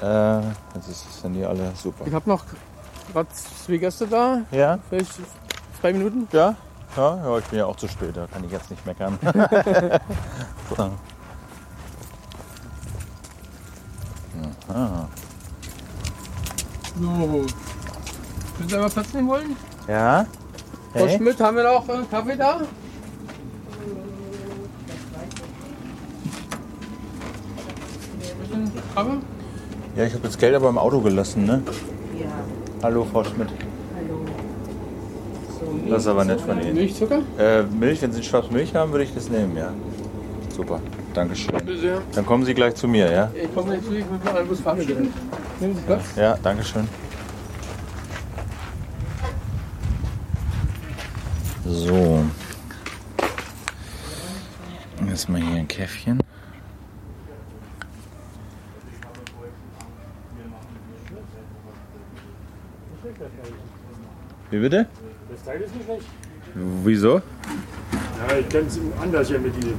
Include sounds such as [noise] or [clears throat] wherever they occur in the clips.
Äh, jetzt sind die alle super. Ich habe noch gerade zwei Gäste da. Ja? Vielleicht zwei Minuten. Ja? Ja, ja, ich bin ja auch zu spät, da kann ich jetzt nicht meckern. [laughs] so. Aha. So. Können Sie einmal Platz nehmen wollen? Ja? Frau Hey? Schmidt, haben wir noch äh, Kaffee da? Kaffee? Ja, ich habe jetzt Geld aber im Auto gelassen, ne? Ja, Hallo, Frau Schmidt. hallo. Das ist aber nett von Ihnen. Milchzucker? Äh, Milch, wenn Sie ein Schwarz Milch haben, würde ich das nehmen, ja. Super, Dankeschön. Bitte sehr. Dann kommen Sie gleich zu mir, ja? Ich komme nicht zu, ich muss mal einen Bus fahren. Nehmen Sie Platz. Ja, Dankeschön. So. Jetzt mal hier ein Käffchen. Wie bitte? Das Teil ist nicht schlecht. Wieso? Ja, ich kenne es anders hier mit den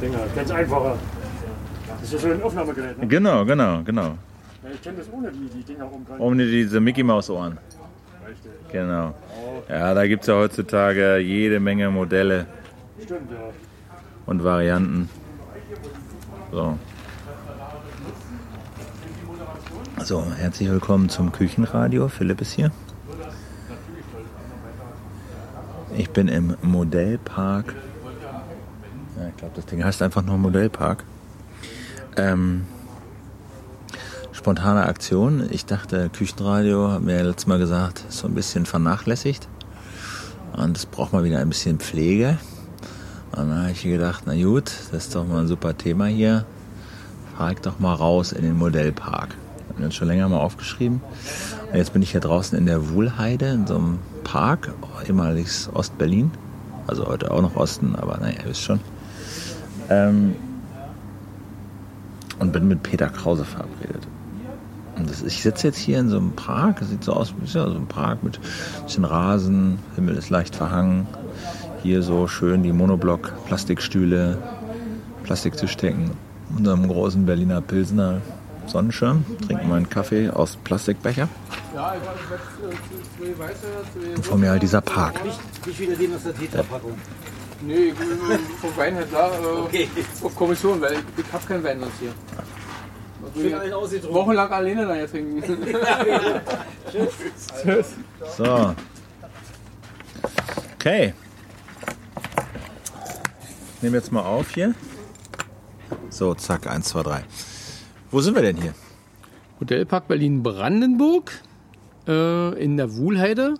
Dinger. Ich es einfacher. Das ist ja so ein Aufnahmegerät. Ne? Genau, genau, genau. Ja, ich kenne das ohne die, die Dinger oben dran. Um diese Mickey Maus Ohren. Richtig. Genau. Ja, da gibt es ja heutzutage jede Menge Modelle Stimmt, ja. und Varianten. So. So, herzlich willkommen zum Küchenradio. Philipp ist hier. Ich bin im Modellpark. Ja, ich glaube, das Ding heißt einfach nur Modellpark. Ähm, spontane Aktion. Ich dachte, Küchenradio, haben wir ja letztes Mal gesagt, ist so ein bisschen vernachlässigt. Und es braucht mal wieder ein bisschen Pflege. Und dann habe ich gedacht, na gut, das ist doch mal ein super Thema hier. Fahr ich doch mal raus in den Modellpark. Haben wir uns schon länger mal aufgeschrieben. Und jetzt bin ich hier draußen in der Wuhlheide, in so einem Park, ehemaliges Ostberlin. Also heute auch noch Osten, aber naja, ihr wisst schon. Ähm, und bin mit Peter Krause verabredet. Und das, ich sitze jetzt hier in so einem Park, sieht so aus, ist ja so ein Park mit ein bisschen Rasen, Himmel ist leicht verhangen. Hier so schön die Monoblock-Plastikstühle, Plastiktischdecken unter einem großen Berliner Pilsner Sonnenschirm. Trinken meinen Kaffee aus Plastikbecher. Ja, ich habe jetzt zwei weiße, zwei Und vor mir halt dieser Park. Nicht wieder den aus der Tetra-Packung. Nee, ich will vom Weinhändler äh, Okay. auf Kommission, weil ich, ich habe keinen Wein sonst hier. Ich. Wochenlang alleine da jetzt trinken. [laughs] [laughs] Tschüss. So. Okay. Ich nehme jetzt mal auf hier. So, zack, 1, 2, 3. Wo sind wir denn hier? Hotelpark Berlin-Brandenburg äh, in der Wuhlheide.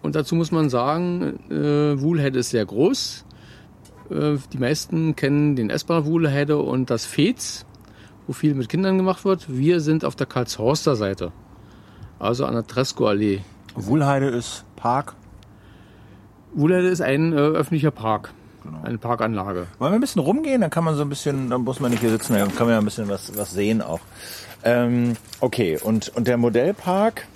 Und dazu muss man sagen, äh, Wuhlheide ist sehr groß. Äh, die meisten kennen den S-Bahn Wuhlheide und das Fez, wo viel mit Kindern gemacht wird. Wir sind auf der Karlshorster Seite, also an der Tresco-Allee. Wuhlheide ist Park. Wuhlheide ist ein äh, öffentlicher Park, eine Parkanlage. Wollen wir ein bisschen rumgehen? Dann kann man so ein bisschen, dann muss man nicht hier sitzen, dann kann man ja ein bisschen was, was sehen auch. Ähm, okay, und, und der Modellpark,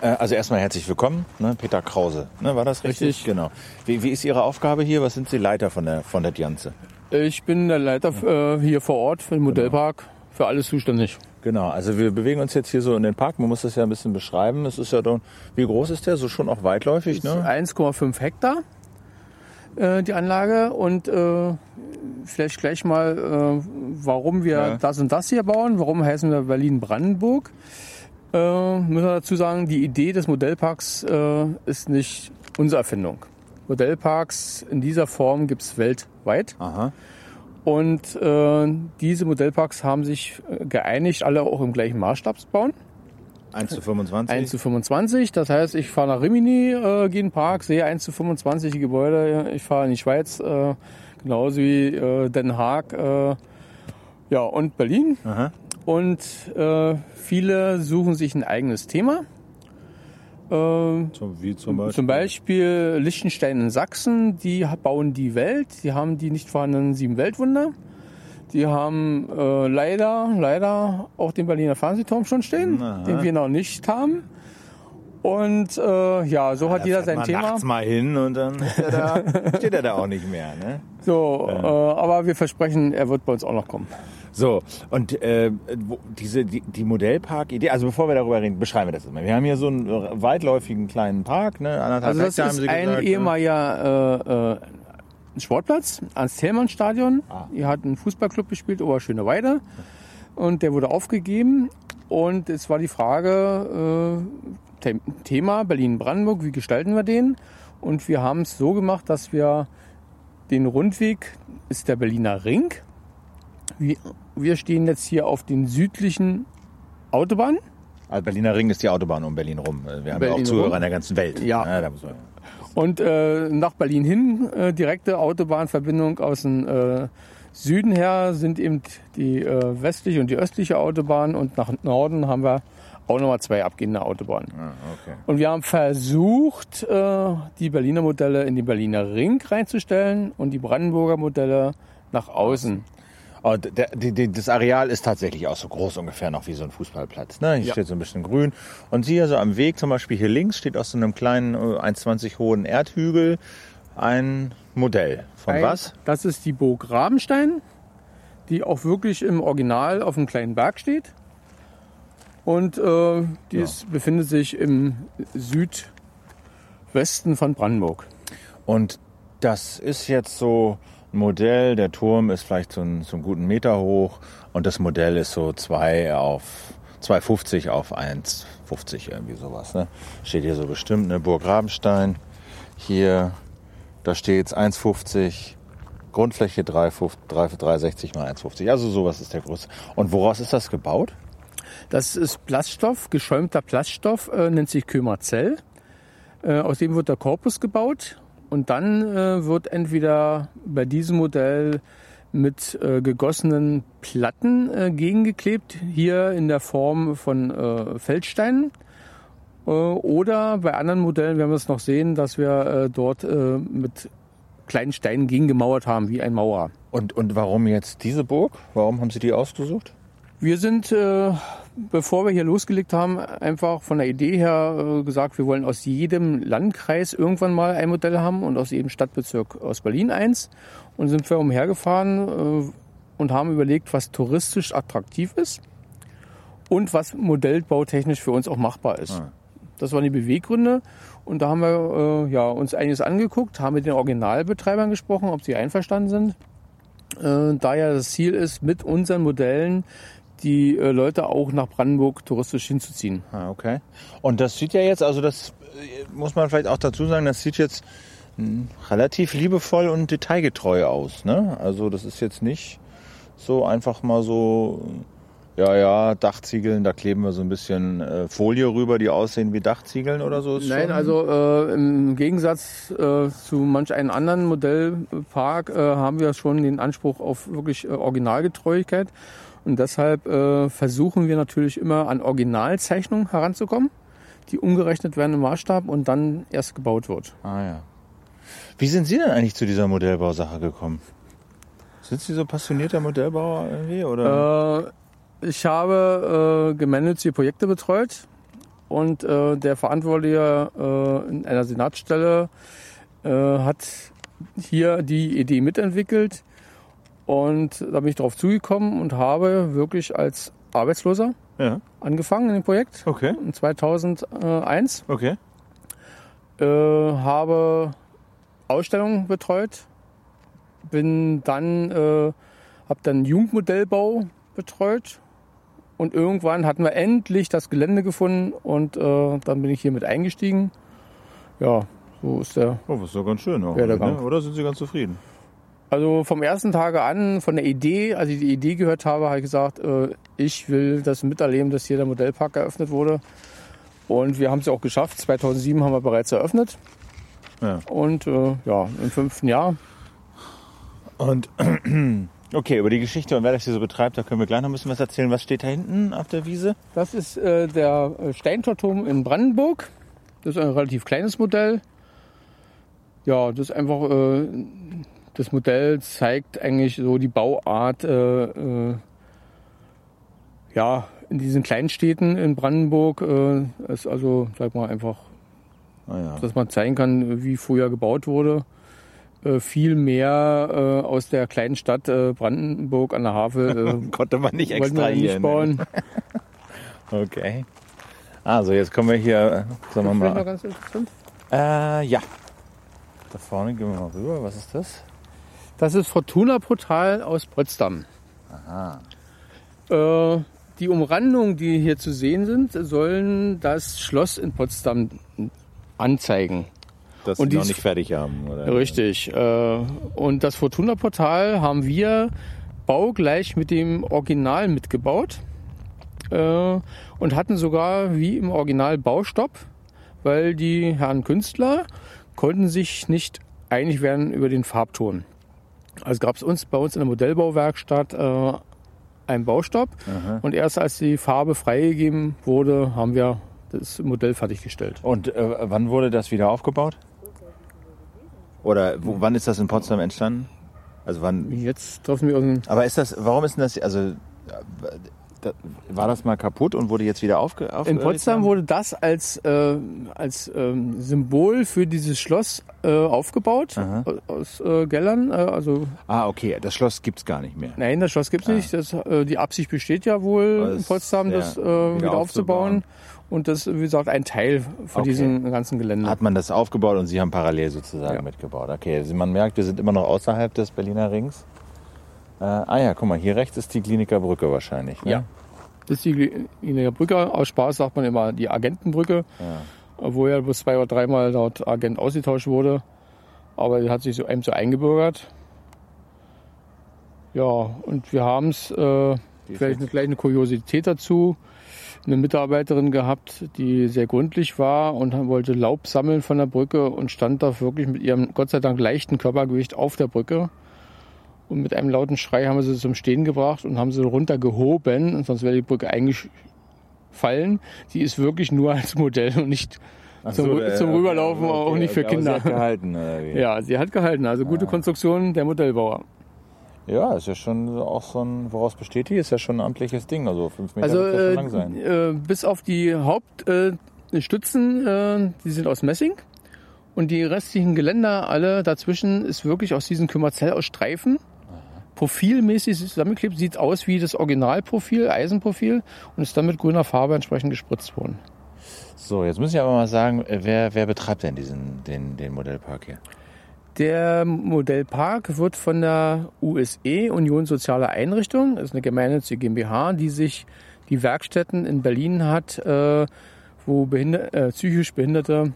äh, also erstmal herzlich willkommen, ne? Peter Krause, ne? war das richtig? Richtig. Genau. Wie, wie ist Ihre Aufgabe hier? Was sind Sie Leiter von der, von der Dianze? Ich bin der Leiter äh, hier vor Ort für den Modellpark, für alles zuständig. Genau, also wir bewegen uns jetzt hier so in den Park. Man muss das ja ein bisschen beschreiben. Es ist ja doch, wie groß ist der? So schon auch weitläufig, ne? 1,5 Hektar äh, die Anlage und äh, vielleicht gleich mal, äh, warum wir Ja. das und das hier bauen, warum heißen wir Berlin-Brandenburg. Äh, müssen wir dazu sagen, die Idee des Modellparks äh, ist nicht unsere Erfindung. Modellparks in dieser Form gibt es weltweit. Aha. Und äh, diese Modellparks haben sich äh, geeinigt, alle auch im gleichen Maßstab zu bauen. 1 zu 25. 1 zu 25. Das heißt, ich fahre nach Rimini, äh, gehe in den Park, sehe 1 zu 25 die Gebäude. Ich fahre in die Schweiz, äh, genauso wie äh, Den Haag äh, ja, und Berlin. Aha. Und äh, viele suchen sich ein eigenes Thema. Äh, So, wie zum Beispiel? zum Beispiel Liechtenstein in Sachsen, die bauen die Welt, die haben die nicht vorhandenen sieben Weltwunder. Die haben äh, leider, leider auch den Berliner Fernsehturm schon stehen, Aha. den wir noch nicht haben. Und äh, ja, so hat jeder sein man Thema. nachts mal hin und dann [laughs] er da, steht er da auch nicht mehr. Ne? So, äh, aber wir versprechen, er wird bei uns auch noch kommen. So, und äh, diese, die, die Modellpark-Idee, also bevor wir darüber reden, beschreiben wir das immer. Wir haben hier so einen weitläufigen kleinen Park, ne? anderthalb Also das Hektar ist ein gesagt, ne? ehemaliger äh, äh, Sportplatz ans Thälmann-Stadion. Ah. Hier hat ein Fußballclub gespielt, Oberschöneweide. Und der wurde aufgegeben. Und es war die Frage, äh, The Thema Berlin-Brandenburg, wie gestalten wir den? Und wir haben es so gemacht, dass wir den Rundweg ist der Berliner Ring. Wir, wir stehen jetzt hier auf den südlichen Autobahnen. Also Berliner Ring ist die Autobahn um Berlin rum. Wir haben ja Berlin auch Zuhörer rum. in der ganzen Welt. Ja. man, Und äh, nach Berlin hin, äh, direkte Autobahnverbindung aus dem äh, Süden her sind eben die äh, westliche und die östliche Autobahn und nach Norden haben wir auch nochmal zwei abgehende Autobahnen. ah, okay. Und wir haben versucht, äh, die Berliner Modelle in den Berliner Ring reinzustellen und die Brandenburger Modelle nach außen. Und der, die, die, das Areal ist tatsächlich auch so groß ungefähr noch wie so ein Fußballplatz. Ne? Hier Ja. steht so ein bisschen grün. Und Sie also am Weg, zum Beispiel hier links, steht aus so einem kleinen äh, 1,20 hohen Erdhügel ein Modell. Von Ein- was? Das ist die Burg Rabenstein, die auch wirklich im Original auf einem kleinen Berg steht. Und äh, die ist, befindet sich im Südwesten von Brandenburg. Und das ist jetzt so Modell. Der Turm ist vielleicht so, ein, so einen guten Meter hoch und das Modell ist so 2 auf 2,50 auf 1,50 irgendwie sowas. Ne? Steht hier so bestimmt, ne? Burg Rabenstein. Hier, da steht 1,50. Grundfläche 3,50 3,60 mal 1,50. Also sowas ist der Größe. Und woraus ist das gebaut? Das ist Plaststoff, geschäumter Plaststoff, äh, nennt sich Kömerzell. Äh, aus dem wird der Korpus gebaut und dann äh, wird entweder bei diesem Modell mit äh, gegossenen Platten äh, gegengeklebt, hier in der Form von äh, Feldsteinen. Äh, oder bei anderen Modellen werden wir es noch sehen, dass wir äh, dort äh, mit kleinen Steinen gegengemauert haben, wie ein Mauer. Und, und warum jetzt diese Burg? Warum haben Sie die ausgesucht? Wir sind, äh, bevor wir hier losgelegt haben, einfach von der Idee her äh, gesagt, wir wollen aus jedem Landkreis irgendwann mal ein Modell haben und aus jedem Stadtbezirk aus Berlin eins. Und sind wir umhergefahren äh, und haben überlegt, was touristisch attraktiv ist und was modellbautechnisch für uns auch machbar ist. Ah. Das waren die Beweggründe. Und da haben wir äh, ja, uns einiges angeguckt, haben mit den Originalbetreibern gesprochen, ob sie einverstanden sind. Äh, da ja das Ziel ist, mit unseren Modellen die äh, Leute auch nach Brandenburg touristisch hinzuziehen. Ah, okay. Und das sieht ja jetzt, also das äh, muss man vielleicht auch dazu sagen, das sieht jetzt mh, relativ liebevoll und detailgetreu aus. Ne? Also das ist jetzt nicht so einfach mal so, ja, ja, Dachziegeln, da kleben wir so ein bisschen äh, Folie rüber, die aussehen wie Dachziegeln oder so. Ist Nein, also äh, im Gegensatz äh, zu manch einem anderen Modellpark haben wir schon den Anspruch auf wirklich Originalgetreuigkeit. Und deshalb äh, versuchen wir natürlich immer an Originalzeichnungen heranzukommen, die umgerechnet werden im Maßstab und dann erst gebaut wird. Ah ja. Wie sind Sie denn eigentlich zu dieser Modellbausache gekommen? Sind Sie so passionierter Modellbauer irgendwie? Oder? Äh, ich habe äh, gemeinnützige Projekte betreut und äh, der Verantwortliche äh, in einer Senatsstelle äh, hat hier die Idee mitentwickelt und da bin ich darauf zugekommen und habe wirklich als Arbeitsloser ja. angefangen in dem Projekt Okay. in 2001. Okay. Äh, habe Ausstellungen betreut, bin dann, äh, habe dann Jugendmodellbau betreut und irgendwann hatten wir endlich das Gelände gefunden und äh, dann bin ich hier mit eingestiegen. Ja, so ist der. Oh, das ist doch ganz schön auch. Werdegang. ne? Oder sind Sie ganz zufrieden? Also vom ersten Tage an, von der Idee, als ich die Idee gehört habe, habe ich gesagt, äh, ich will das miterleben, dass hier der Modellpark eröffnet wurde. Und wir haben es ja auch geschafft. 2007 haben wir bereits eröffnet. Ja. Und äh, ja, im fünften Jahr Und [clears throat] okay, über die Geschichte und wer das hier so betreibt, da können wir gleich noch ein bisschen was erzählen. Was steht da hinten auf der Wiese? Das ist äh, der Steintorturm in Brandenburg. Das ist ein relativ kleines Modell. Ja, das ist einfach, äh, das Modell zeigt eigentlich so die Bauart, äh, äh, ja, in diesen Kleinstädten in Brandenburg äh, ist also, sag mal, einfach, Ah, ja. dass man zeigen kann, wie früher gebaut wurde. Äh, viel mehr äh, aus der kleinen Stadt äh, Brandenburg an der Havel äh, [laughs] Konnte man nicht wir nicht extrahieren. bauen. [laughs] Okay. Also jetzt kommen wir hier, sagen wir mal. ganz interessant. Äh, ja. Da vorne gehen wir mal rüber. Was ist das? Das ist Fortuna Portal aus Potsdam. Aha. Äh, die Umrandungen, die hier zu sehen sind, sollen das Schloss in Potsdam anzeigen. Das Und sie noch nicht fertig haben, oder? Richtig. Äh, und das Fortuna Portal haben wir baugleich mit dem Original mitgebaut äh, und hatten sogar wie im Original Baustopp, weil die Herren Künstler konnten sich nicht einig werden über den Farbton. Also gab es uns bei uns in der Modellbauwerkstatt äh, einen Baustopp und erst als die Farbe freigegeben wurde, haben wir das Modell fertiggestellt. Und äh, wann wurde das wieder aufgebaut? Oder wo, wann ist das in Potsdam entstanden? Also wann? Jetzt treffen wir uns Aber ist das? Warum ist denn das? Also äh, da, war das mal kaputt und wurde jetzt wieder aufge? In Potsdam wurde das als, äh, als ähm, Symbol für dieses Schloss äh, aufgebaut Aha. aus äh, Gellern. Äh, also Ah, okay. Das Schloss gibt's gar nicht mehr. nein, das Schloss gibt's nicht. Das, äh, die Absicht besteht ja wohl Aber in es- Potsdam, ja, das äh, wieder wieder, aufzubauen. aufzubauen. Und das, wie gesagt, ein Teil von Okay. diesem ganzen Gelände. Hat man das aufgebaut und Sie haben parallel sozusagen Ja. mitgebaut. Okay, also man merkt, wir sind immer noch außerhalb des Berliner Rings. Äh, ah ja, guck mal, hier rechts ist die Kliniker Brücke wahrscheinlich. Ne? Ja. Das ist die Glieniger Brücke. Aus Spaß sagt man immer die Agentenbrücke, Ja. wo ja bloß zwei oder dreimal dort Agent ausgetauscht wurde. Aber die hat sich so einem so eingebürgert. Ja, und wir haben es, äh, vielleicht eine kleine Kuriosität dazu, eine Mitarbeiterin gehabt, die sehr gründlich war und wollte Laub sammeln von der Brücke und stand da wirklich mit ihrem Gott sei Dank leichten Körpergewicht auf der Brücke. Und mit einem lauten Schrei haben wir sie zum Stehen gebracht und haben sie runtergehoben, und sonst wäre die Brücke eingefallen. Sie ist wirklich nur als Modell und nicht Ach zum, so, äh, zum Rüberlaufen, okay, auch nicht für okay, Kinder. Sie hat gehalten? [laughs] Ja, sie hat gehalten. Also gute Konstruktion der Modellbauer. Ja, ist ja schon auch so ein, woraus besteht die? Ist ja schon ein amtliches Ding. Also fünf Meter Also wird ja schon äh, lang sein. äh, bis auf die Hauptstützen, äh, äh, die sind aus Messing. Und die restlichen Geländer, alle dazwischen, ist wirklich aus diesem Kümmerzell aus Streifen. Profilmäßig zusammengeklebt, sieht aus wie das Originalprofil, Eisenprofil und ist dann mit grüner Farbe entsprechend gespritzt worden. So, jetzt müssen Sie aber mal sagen, äh, wer, wer betreibt denn diesen, den, den Modellpark hier? Der Modellpark wird von der USE, Union Soziale Einrichtung, das ist eine gemeinnützige GmbH, die sich die Werkstätten in Berlin hat, äh, wo behinder äh, psychisch Behinderte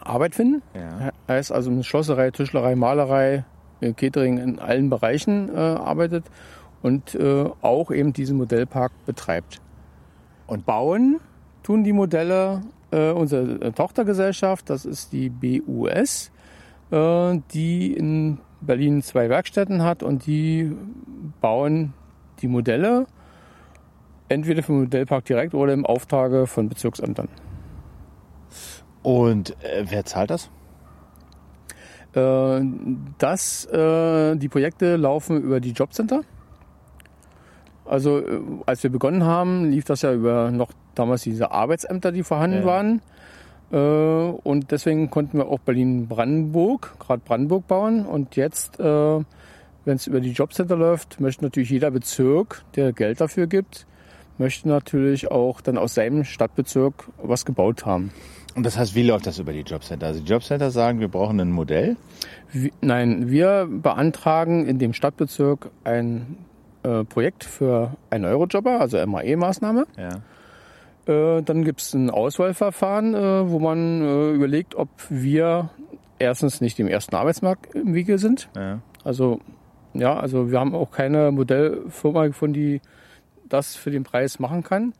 Arbeit finden. Ja. Heißt also eine Schlosserei, Tischlerei, Malerei, Catering in allen Bereichen äh, arbeitet und äh, auch eben diesen Modellpark betreibt. Und bauen tun die Modelle äh, unsere äh, Tochtergesellschaft, das ist die BUS, äh, die in Berlin zwei Werkstätten hat und die bauen die Modelle entweder den Modellpark direkt oder im Auftrage von Bezirksämtern. Und äh, wer zahlt das? Äh, Das, äh, die Projekte laufen über die Jobcenter. Also äh, als wir begonnen haben, lief das ja über noch damals diese Arbeitsämter, die vorhanden Ja. waren. Und deswegen konnten wir auch Berlin-Brandenburg, gerade Brandenburg bauen. Und jetzt, wenn es über die Jobcenter läuft, möchte natürlich jeder Bezirk, der Geld dafür gibt, möchte natürlich auch dann aus seinem Stadtbezirk was gebaut haben. Und das heißt, wie läuft das über die Jobcenter? Also die Jobcenter sagen, wir brauchen ein Modell. Wie- Nein, wir beantragen in dem Stadtbezirk ein äh, Projekt für einen Eurojobber, also MAE-Maßnahme. Ja. Äh, dann gibt es ein Auswahlverfahren, äh, wo man äh, überlegt, ob wir erstens nicht dem ersten Arbeitsmarkt im Wege sind. ja. Also ja, also wir haben auch keine Modellfirma gefunden, die das für den Preis machen kann.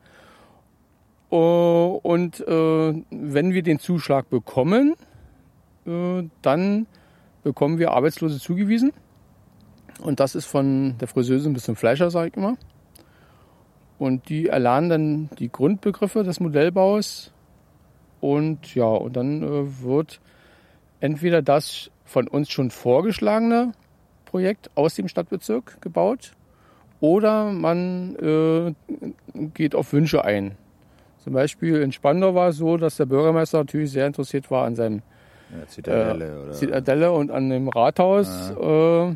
Und äh, wenn wir den Zuschlag bekommen, äh, dann bekommen wir Arbeitslose zugewiesen. Und das ist von der Friseusin bis zum Fleischer, sage ich immer. Und die erlernen dann die Grundbegriffe des Modellbaus. Und ja, und dann äh, wird entweder das von uns schon vorgeschlagene Projekt aus dem Stadtbezirk gebaut oder man äh, geht auf Wünsche ein. Zum Beispiel in Spandau war es so, dass der Bürgermeister natürlich sehr interessiert war an seinem Ja, Zitadelle äh, oder. Zitadelle und an dem Rathaus. Äh,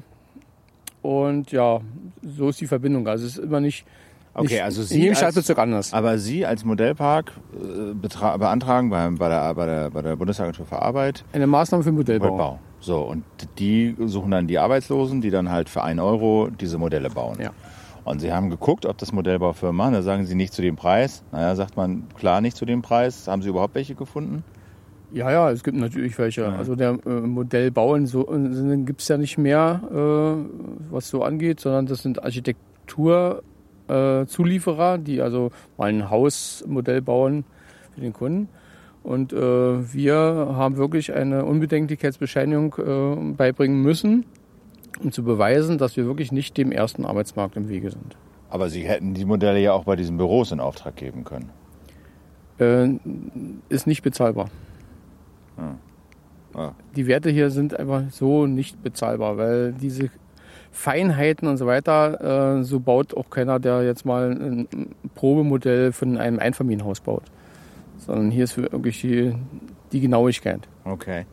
und ja, so ist die Verbindung. Also es ist immer nicht, Okay, nicht also in Sie jedem als- Stadtbezirk anders. Aber Sie als Modellpark äh, beantragen bei, bei, der, bei, der, bei der Bundesagentur für Arbeit Eine Maßnahme für den Modellbau. Modellbau. So, und die suchen dann die Arbeitslosen, die dann halt für 1 Euro diese Modelle bauen. Ja. Und sie haben geguckt, ob das Modellbaufirmen machen. Da sagen sie nicht zu dem Preis. Naja, sagt man, klar, nicht zu dem Preis. Haben sie überhaupt welche gefunden? Ja, ja, es gibt natürlich welche. Also der äh, Modellbau in so gibt es ja nicht mehr, äh, was so angeht, sondern das sind Architekturzulieferer, äh, die also mal ein Hausmodell bauen für den Kunden. Und äh, wir haben wirklich eine Unbedenklichkeitsbescheinigung äh, beibringen müssen, um zu beweisen, dass wir wirklich nicht dem ersten Arbeitsmarkt im Wege sind. Aber sie hätten die Modelle ja auch bei diesen Büros in Auftrag geben können. Äh, ist nicht bezahlbar. Ah. Die Werte hier sind einfach so nicht bezahlbar, weil diese Feinheiten und so weiter, äh, so baut auch keiner, der jetzt mal ein Probemodell von einem Einfamilienhaus baut. Sondern hier ist wirklich die, die Genauigkeit. Okay.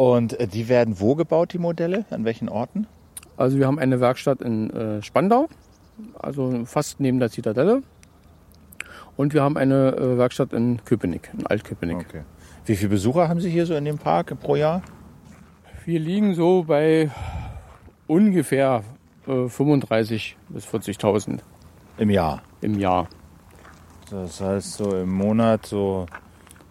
Und äh, die werden wo gebaut, die Modelle? An welchen Orten? Also wir haben eine Werkstatt in äh, Spandau, also fast neben der Zitadelle. Und wir haben eine äh, Werkstatt in Köpenick, in Altköpenick. Okay. Wie viele Besucher haben Sie hier so in dem Park pro Jahr? Wir liegen so bei ungefähr äh, 35 bis 40.000 Im Jahr. im Jahr. Das heißt so im Monat so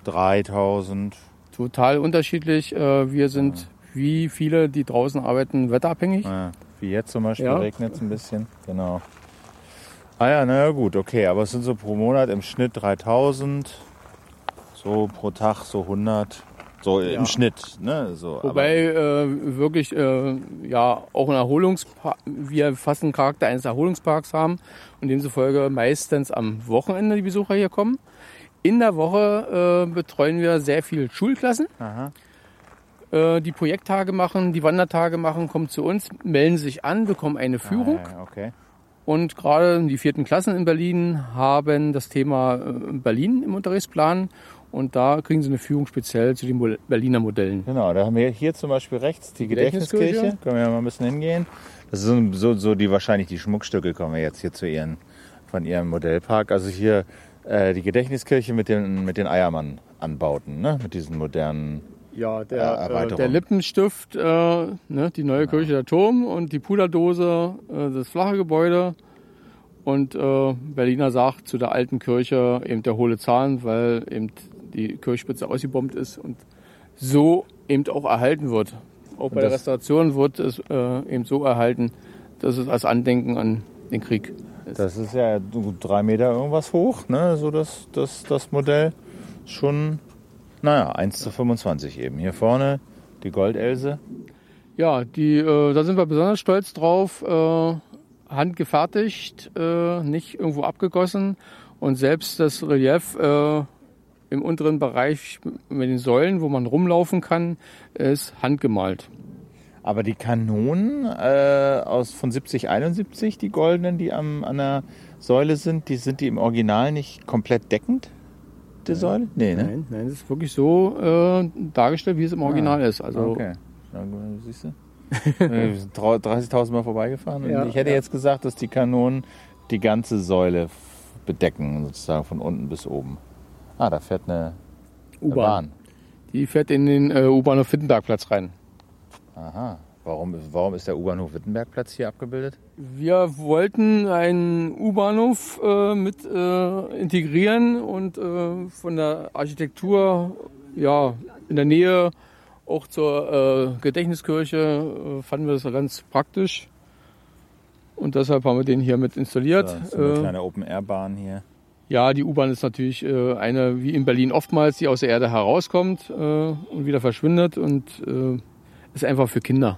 3000. Total unterschiedlich. Äh, wir sind wie viele, die draußen arbeiten, wetterabhängig. Ja, wie jetzt zum Beispiel Ja. regnet es ein bisschen. Genau. Ah ja, naja gut, okay. Aber es sind so pro Monat im Schnitt 3000. So pro Tag so 100. So Ja. im Schnitt. Ne? So, Wobei äh, wirklich äh, ja auch ein Erholungspark, wir fast einen Charakter eines Erholungsparks haben und demzufolge meistens am Wochenende die Besucher hier kommen. In der Woche äh, betreuen wir sehr viel Schulklassen, Aha. äh, die Projekttage machen, die Wandertage machen, kommen zu uns, melden sich an, bekommen eine Führung. Ah, okay. Und gerade die vierten Klassen in Berlin haben das Thema äh, Berlin im Unterrichtsplan. Und da kriegen sie eine Führung speziell zu den Berliner Modellen. Genau, da haben wir hier zum Beispiel rechts die Gedächtniskirche. Gedächtniskirche. Können wir mal ein bisschen hingehen. Das sind so, so die wahrscheinlich die Schmuckstücke kommen wir jetzt hier zu ihren von ihrem Modellpark. Also hier äh, die Gedächtniskirche mit den mit den Eiermann-Anbauten, ne? Mit diesen modernen. Ja, Äh, der, äh, der Lippenstift, äh, ne, die neue Kirche der Turm und die Puderdose, äh, das flache Gebäude. Und äh, Berliner sagt zu der alten Kirche eben der hohle Zahn, weil eben die Kirchspitze ausgebombt ist und so eben auch erhalten wird. Auch bei der Restauration wird es äh, eben so erhalten, dass es als Andenken an den Krieg ist. Das ist ja drei Meter irgendwas hoch, ne? So das, das, das Modell. Schon, naja, 1 zu 25 eben. Hier vorne die Goldelse. Ja, die, äh, da sind wir besonders stolz drauf. Äh, handgefertigt, äh, nicht irgendwo abgegossen. Und selbst das Relief äh, im unteren Bereich mit den Säulen, wo man rumlaufen kann, ist handgemalt. Aber die Kanonen äh, aus von 70, 71, die goldenen, die am, an der Säule sind, die sind die im Original nicht komplett deckend? Die Säule? Nee, ne? Nein, nein, das ist wirklich so äh, dargestellt, wie es im Original ist. Also okay. Na siehst du? [laughs] Wir sind drau- 30.000 Mal vorbeigefahren. Ja, ich hätte ja. jetzt gesagt, dass die Kanonen die ganze Säule bedecken, sozusagen von unten bis oben. Ah, da fährt eine U-Bahn. Bahn. Die fährt in den äh, U-Bahnhof Wittenbergplatz rein. Aha. Warum, warum ist der U-Bahnhof Wittenbergplatz hier abgebildet? Wir wollten einen U-Bahnhof äh, mit äh, integrieren und äh, von der Architektur ja, in der Nähe auch zur äh, Gedächtniskirche äh, fanden wir das ganz praktisch. Und deshalb haben wir den hier mit installiert. So, so eine Äh, kleine Open-Air-Bahn hier. ja, die U-Bahn ist natürlich eine, wie in Berlin oftmals, die aus der Erde herauskommt und wieder verschwindet und ist einfach für Kinder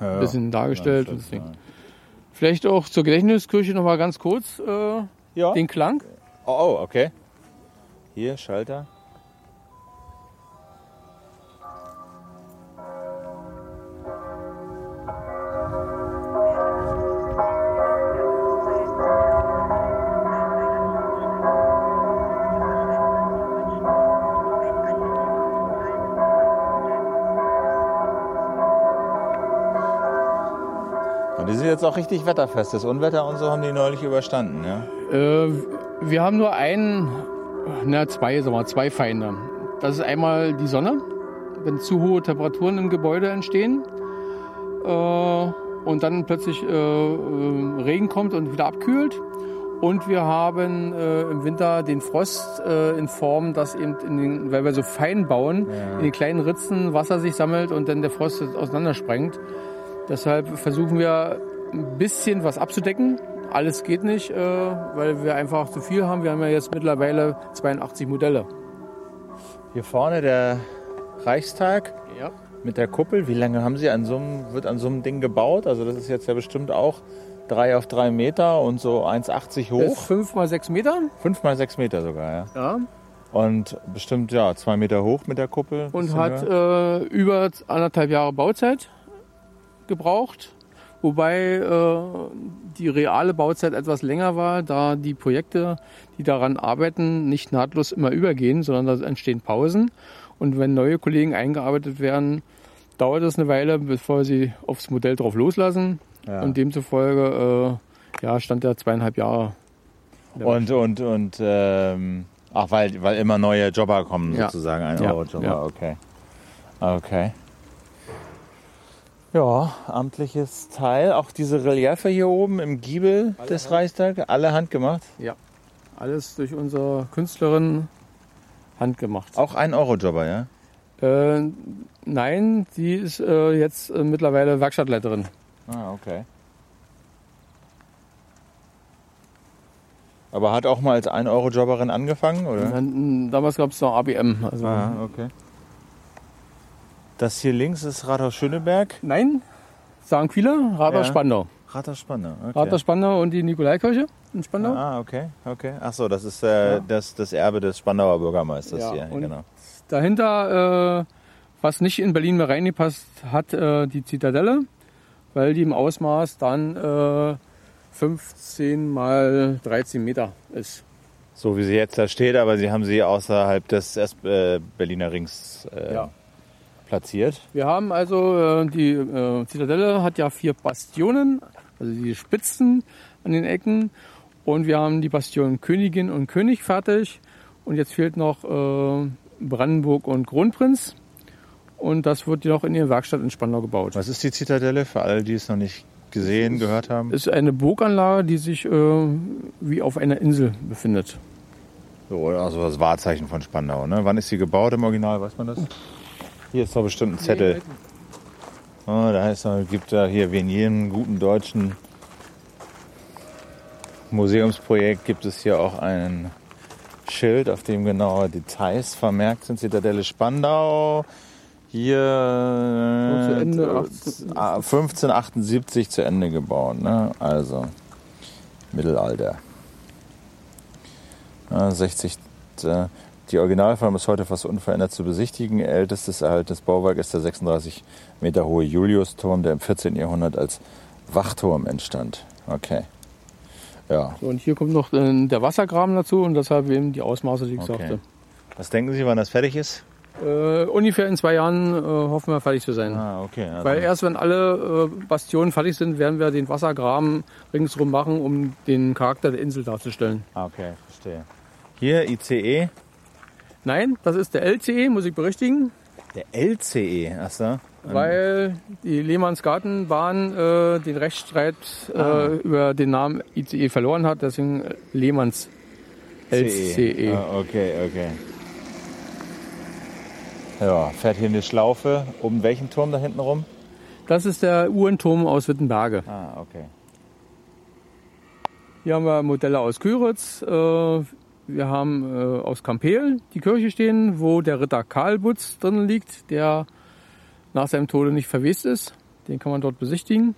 Ja, ein bisschen dargestellt. Ja, ja. Vielleicht auch zur Gedächtniskirche noch mal ganz kurz äh, Ja. den Klang. Oh, oh, okay. Hier, Schalter. Jetzt auch richtig wetterfest. Das Unwetter und so haben die neulich überstanden, ja? Äh, wir haben nur einen, na zwei, sagen wir, zwei Feinde. Das ist einmal die Sonne, wenn zu hohe Temperaturen im Gebäude entstehen äh, und dann plötzlich äh, äh, Regen kommt und wieder abkühlt. Und wir haben äh, im Winter den Frost äh, in Form, dass eben, in den, weil wir so fein bauen, in den kleinen Ritzen Wasser sich sammelt und dann der Frost auseinandersprengt. Deshalb versuchen wir ein bisschen was abzudecken. Alles geht nicht, äh, weil wir einfach zu viel haben. Wir haben ja jetzt mittlerweile 82 Modelle. Hier vorne der Reichstag Ja. mit der Kuppel. Wie lange haben Sie an so einem, wird an so einem Ding gebaut? Also das ist jetzt ja bestimmt auch drei auf drei Meter und so 1,80 Ist hoch. fünf mal sechs Meter. Fünf mal sechs Meter sogar, ja. Ja. Und bestimmt ja zwei Meter hoch mit der Kuppel. Und hat äh, über anderthalb Jahre Bauzeit gebraucht. Wobei äh, die reale Bauzeit etwas länger war, da die Projekte, die daran arbeiten, nicht nahtlos immer übergehen, sondern da entstehen Pausen. Und wenn neue Kollegen eingearbeitet werden, dauert es eine Weile, bevor sie aufs Modell drauf loslassen. Ja. Und demzufolge äh, ja, stand er zweieinhalb Jahre. Und, und, und, ähm, ach, weil, weil immer neue Jobber kommen Ja. sozusagen, ein Ja, Jobber, ja. okay. Okay. Ja, amtliches Teil. Auch diese Reliefe hier oben im Giebel des Reichstags, alle handgemacht. Alles durch unsere Künstlerin handgemacht. Auch ein Euro Jobber, ja? Äh, nein, sie ist äh, jetzt äh, mittlerweile Werkstattleiterin. Ah, okay. Aber hat auch mal als 1 Euro Jobberin angefangen, oder? Dann, damals gab es noch ABM. Also, Ah, okay. Das hier links ist Rathaus Schöneberg. Nein, sagen viele, Rathaus Ja. Spandau. Rathaus Spandau, okay. Rathaus Spandau und die Nikolaikirche in Spandau. Ah, okay, okay. Ach so, das ist äh, Ja. das, das Erbe des Spandauer Bürgermeisters Ja, hier, und- genau. Dahinter, äh, was nicht in Berlin mehr reingepasst hat, äh, die Zitadelle, weil die im Ausmaß dann äh, 15 mal 13 Meter ist. So wie sie jetzt da steht, aber sie haben sie außerhalb des äh, Berliner Rings äh, Ja. Platziert. Wir haben also, äh, die äh, Zitadelle hat ja vier Bastionen, also die Spitzen an den Ecken. Und wir haben die Bastionen Königin und König fertig. Und jetzt fehlt noch äh, Brandenburg und Kronprinz. Und das wird noch in ihrer Werkstatt in Spandau gebaut. Was ist die Zitadelle für alle, die es noch nicht gesehen, gehört haben? ist eine Burganlage, die sich äh, wie auf einer Insel befindet. So, also das Wahrzeichen von Spandau. Ne? Wann ist sie gebaut im Original, weiß man das? Hier ist doch bestimmt ein Zettel. Oh, da heißt es, gibt da hier wie in jedem guten deutschen Museumsprojekt gibt es hier auch ein Schild, auf dem genaue Details vermerkt sind. Zitadelle Spandau. Hier Und zu Ende äh, 18 1578 zu Ende gebaut. Ne? Also Mittelalter. Ja, 60. Die Originalform ist heute fast unverändert zu besichtigen. Ältestes erhaltenes Bauwerk ist der 36 Meter hohe Juliusturm, der im 14. Jahrhundert als Wachturm entstand. Okay. Ja. So, und hier kommt noch äh, der Wassergraben dazu und deshalb eben die Ausmaße, die ich Okay. sagte. Was denken Sie, wann das fertig ist? Äh, ungefähr in zwei Jahren äh, hoffen wir fertig zu sein. Ah, okay. Also, Weil erst wenn alle äh, Bastionen fertig sind, werden wir den Wassergraben ringsherum machen, um den Charakter der Insel darzustellen. ah, okay, verstehe. Hier ICE, Nein, das ist der LCE, muss ich berichtigen, der LCE. Achso. weil die Lehmannsgartenbahn äh, den Rechtsstreit äh, über den Namen ICE verloren hat, deswegen äh, Lehmanns LCE. Ah, okay, okay. Ja, fährt hier eine Schlaufe. Um welchen Turm da hinten rum? Das ist der Uhrenturm aus Wittenberge. Ah, okay. Hier haben wir Modelle aus Küritz. Äh, wir haben äh, aus Kampel die Kirche stehen, wo der Ritter Karlbutz drin liegt, der nach seinem Tode nicht verwest ist. Den kann man dort besichtigen.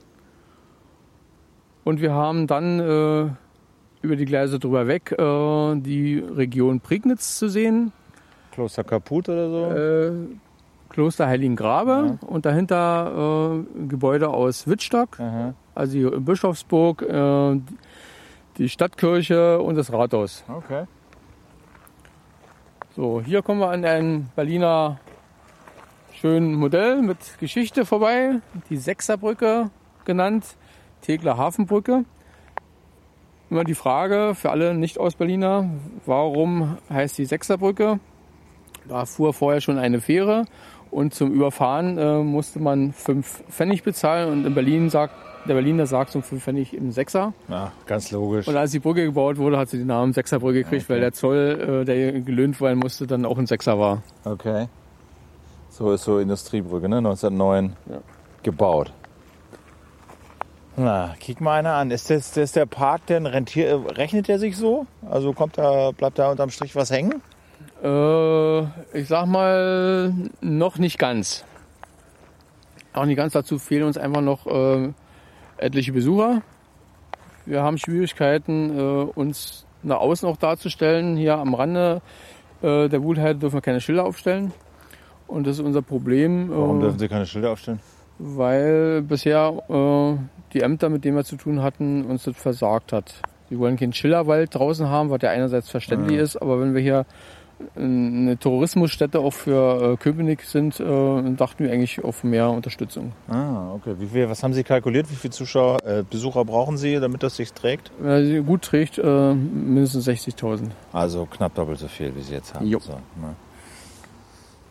Und wir haben dann äh, über die Gleise drüber weg äh, die Region Prignitz zu sehen, Kloster Kaput oder so? äh, Kloster Heiligengrabe und dahinter äh, Gebäude aus Wittstock, Aha. also die Bischofsburg, äh, die Stadtkirche und das Rathaus. Okay. So, hier kommen wir an ein Berliner schönen Modell mit Geschichte vorbei, die Sechserbrücke genannt. Tegler Hafenbrücke. Immer die Frage für alle Nicht-Aus-Berliner, warum heißt die Sechserbrücke? Da fuhr vorher schon eine Fähre und zum Überfahren äh, musste man fünf Pfennig bezahlen und in Berlin sagt der Berliner sagt um fünf Pfennig im Sechser. Ja, ganz logisch. Und als die Brücke gebaut wurde, hat sie den Namen Sechserbrücke gekriegt, Okay. weil der Zoll, äh, der gelöhnt werden musste, dann auch ein Sechser war. Okay. So ist so Industriebrücke, ne? 1909 Ja. gebaut. Na, kick mal einer an. Ist das, das der Park, denn rentier, rechnet der sich so? Also kommt da, bleibt da unterm Strich was hängen? Äh, ich sag mal, noch nicht ganz. Auch nicht ganz dazu fehlen uns einfach noch äh, etliche Besucher. Wir haben Schwierigkeiten, äh, uns nach außen auch darzustellen. Hier am Rande äh, der Wuhlheide dürfen wir keine Schilder aufstellen. Und das ist unser Problem, Warum äh, dürfen Sie keine Schilder aufstellen? weil bisher äh, die Ämter, mit denen wir zu tun hatten, uns das versagt hat. Sie wollen keinen Schillerwald draußen haben, was ja einerseits verständlich Ja. ist, aber wenn wir hier eine Tourismusstätte auch für äh, Köpenick sind, äh, dachten wir eigentlich auf mehr Unterstützung. Ah, okay. Wie viel, was haben Sie kalkuliert? Wie viele Zuschauer, äh, Besucher brauchen Sie, damit das sich trägt? Sie gut trägt, äh, mindestens 60.000. Also knapp doppelt so viel, wie Sie jetzt haben. Jo. So, ne?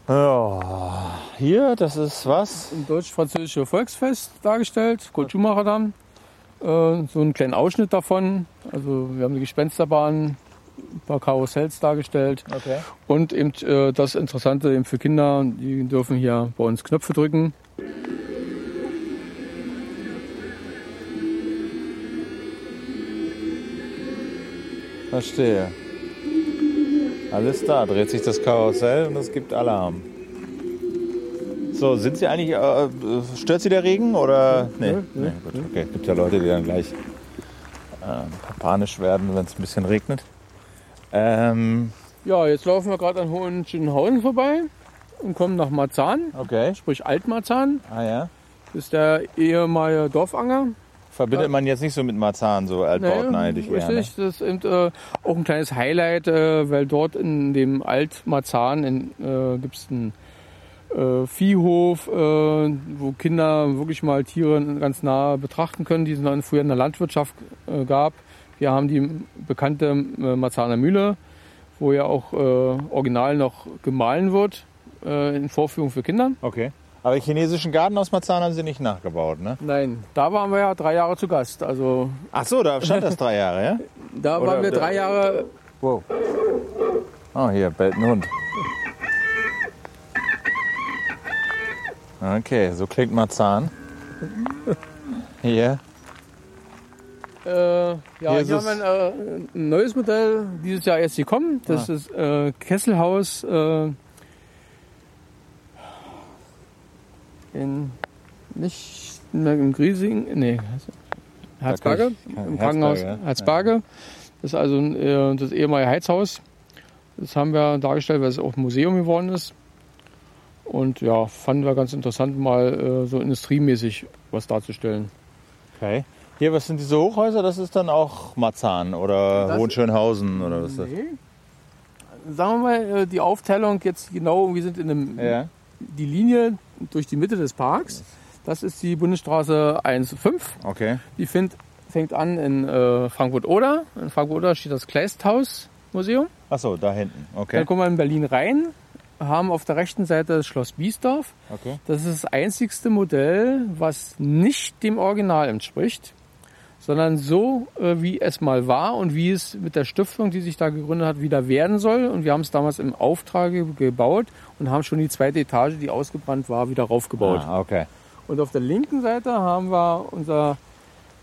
Ja, hier, das ist was? Ein deutsch-französische Volksfest dargestellt, Kurt Schumacher Damm. Äh, so einen kleinen Ausschnitt davon. Also wir haben die Gespensterbahn, paar Karussells dargestellt. Okay. Und eben äh, das Interessante eben für Kinder, die dürfen hier bei uns Knöpfe drücken. Verstehe. Alles da, dreht sich das Karussell und es gibt Alarm. So, sind Sie eigentlich, äh, äh, stört Sie der Regen oder? Nee, Nö, nö, nee gut, okay. Es gibt ja Leute, die dann gleich äh, panisch werden, wenn es ein bisschen regnet. Ähm, Ja, jetzt laufen wir gerade an Hohenschönhausen vorbei und kommen nach Marzahn, okay. sprich Altmarzahn. Ah ja. Das ist der ehemalige Dorfanger. Verbindet man jetzt nicht so mit Marzahn, so Altbauten eigentlich eher, ne? richtig, das ist eben, äh, auch ein kleines Highlight, äh, weil dort in dem Altmarzahn äh, gibt es einen äh, Viehhof, äh, wo Kinder wirklich mal Tiere ganz nah betrachten können, die es noch früher in der Landwirtschaft äh, gab. Wir haben die bekannte äh, Marzahner Mühle, wo ja auch äh, original noch gemahlen wird äh, in Vorführung für Kinder. Okay. Aber den chinesischen Garten aus Marzahn haben Sie nicht nachgebaut, ne? Nein, da waren wir ja drei Jahre zu Gast. Also Ach so, da stand das drei Jahre, ja? [laughs] da Oder- waren wir drei Jahre Wow. Oh, hier bellt ein Hund. Okay, so klingt Marzahn. Hier. Äh, ja, Hier hier, haben wir ein, äh, ein neues Modell dieses Jahr erst gekommen. Das Ah. ist äh, Kesselhaus äh, in nicht in Griesing, nee, Herzberge, im Krankenhaus Herzberge, ja. Das ist also ein, äh, das ehemalige Heizhaus. Das haben wir dargestellt, weil es auch ein Museum geworden ist. Und ja, fanden wir ganz interessant, mal äh, so industriemäßig was darzustellen. Okay. Hier, was sind diese Hochhäuser? Das ist dann auch Marzahn oder Das- Hohenschönhausen oder was ist das? Nee. Sagen wir mal, äh, die Aufteilung jetzt genau, wir sind in einem, Ja. die Linie durch die Mitte des Parks. Das ist die Bundesstraße 1,5. Okay. Die find, fängt an in äh, Frankfurt-Oder. In Frankfurt-Oder steht das Kleisthaus-Museum. Achso, da hinten. Okay. Dann kommen wir in Berlin rein, haben auf der rechten Seite das Schloss Biesdorf. okay. Das ist das einzigste Modell, was nicht dem Original entspricht, sondern so, äh, wie es mal war und wie es mit der Stiftung, die sich da gegründet hat, wieder werden soll. Und wir haben es damals im Auftrag gebaut und haben schon die zweite Etage, die ausgebrannt war, wieder raufgebaut. Ah, okay. Und auf der linken Seite haben wir unser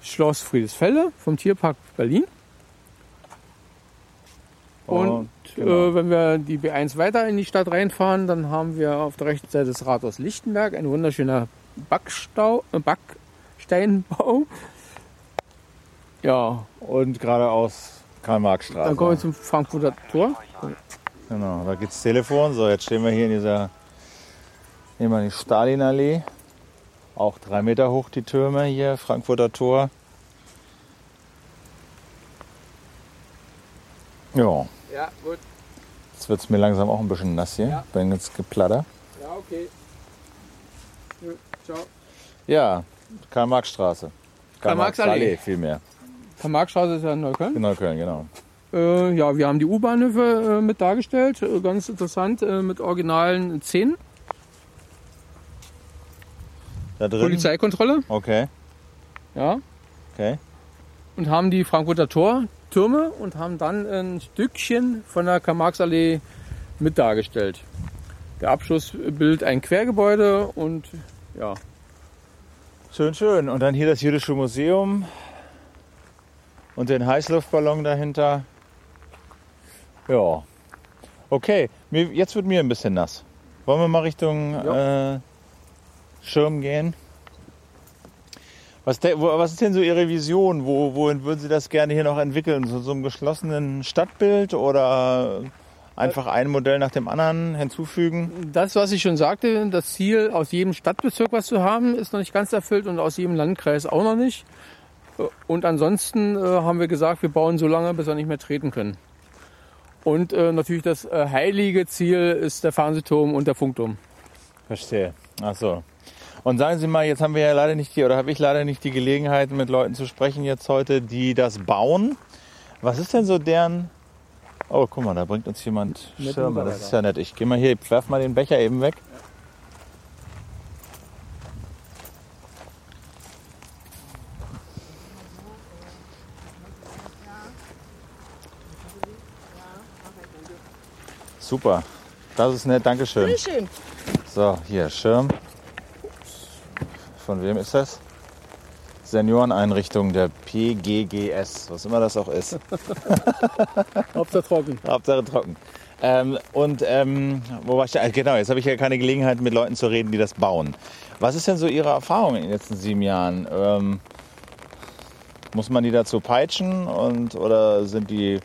Schloss Friedesfelde vom Tierpark Berlin. Und genau. äh, wenn wir die B1 weiter in die Stadt reinfahren, dann haben wir auf der rechten Seite das Rathaus Lichtenberg, ein wunderschöner Backstau, äh, Backsteinbau. Ja, Und geradeaus Karl-Marx-Straße. dann kommen wir zum Frankfurter Tor. Genau, da geht's Telefon. So, jetzt stehen wir hier in dieser ehemaligen Stalinallee. Auch drei Meter hoch die Türme hier, Frankfurter Tor. Ja, Ja, gut. jetzt wird's mir langsam auch ein bisschen nass hier. Ja. Bin jetzt geplattert. Ja, okay. Ciao. Ja, Karl-Marx-Straße. Karl-Marx-Allee. vielmehr. Karl-Marx-Straße ist ja in Neukölln. In Neukölln, genau. Äh, ja, wir haben die U-Bahnhöfe äh, mit dargestellt. Äh, ganz interessant, äh, mit originalen Szenen. Da drin? Polizeikontrolle, Okay, ja. okay. Und haben die Frankfurter Tor, Türme und haben dann ein Stückchen von der Karl-Marx-Allee mit dargestellt. Der Abschluss bildet ein Quergebäude und ja, Schön, schön. Und dann hier das Jüdische Museum und den Heißluftballon dahinter. Ja. Okay, jetzt wird mir ein bisschen nass. Wollen wir mal Richtung äh, Schirm gehen? Was, was ist denn so Ihre Vision? Wo, wohin würden Sie das gerne hier noch entwickeln? So, so einem geschlossenen Stadtbild oder einfach ein Modell nach dem anderen hinzufügen? das, was ich schon sagte, das Ziel, aus jedem Stadtbezirk was zu haben, ist noch nicht ganz erfüllt und aus jedem Landkreis auch noch nicht. Und ansonsten äh, haben wir gesagt, wir bauen so lange, bis wir nicht mehr treten können. Und äh, natürlich das äh, heilige Ziel ist der Fernsehturm und der Funkturm. Verstehe. Ach so. Und sagen Sie mal, jetzt haben wir ja leider nicht die, oder habe ich leider nicht die Gelegenheit, mit Leuten zu sprechen jetzt heute, die das bauen. Was ist denn so deren... Oh, guck mal, da bringt uns jemand Schirme. Das ist ja nett. Ich gehe mal hier, ich werf mal den Becher eben weg. Super. Das ist nett, Dankeschön. Bitteschön. So, hier, Schirm. Von wem ist das? Senioreneinrichtung der PGGS, was immer das auch ist. [laughs] Hauptsache trocken. Hauptsache trocken. Ähm, und ähm, wo war ich? da? Genau, jetzt habe ich ja keine Gelegenheit, mit Leuten zu reden, die das bauen. Was ist denn so Ihre Erfahrung in den letzten sieben Jahren? Ähm, muss man die dazu peitschen und oder sind die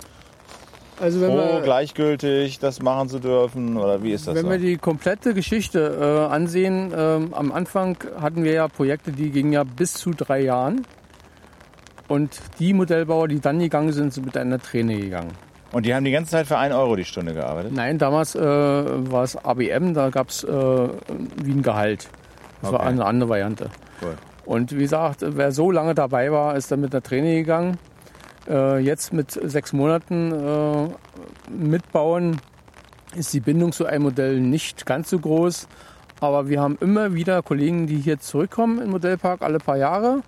Also wenn froh, wir, gleichgültig, das machen zu dürfen? Oder wie ist das wenn so? wir die komplette Geschichte äh, ansehen, ähm, am Anfang hatten wir ja Projekte, die gingen ja bis zu drei Jahren. Und die Modellbauer, die dann gegangen sind, sind mit einer Träne gegangen. Und die haben die ganze Zeit für 1 Euro die Stunde gearbeitet? Nein, damals äh, war es ABM, da gab es äh, wie ein Gehalt. Das war Okay. eine andere Variante. Cool. Und wie gesagt, wer so lange dabei war, ist dann mit einer Träne gegangen. Äh, jetzt mit sechs Monaten äh, mitbauen ist die Bindung zu einem Modell nicht ganz so groß. Aber wir haben immer wieder Kollegen, die hier zurückkommen im Modellpark alle paar Jahre,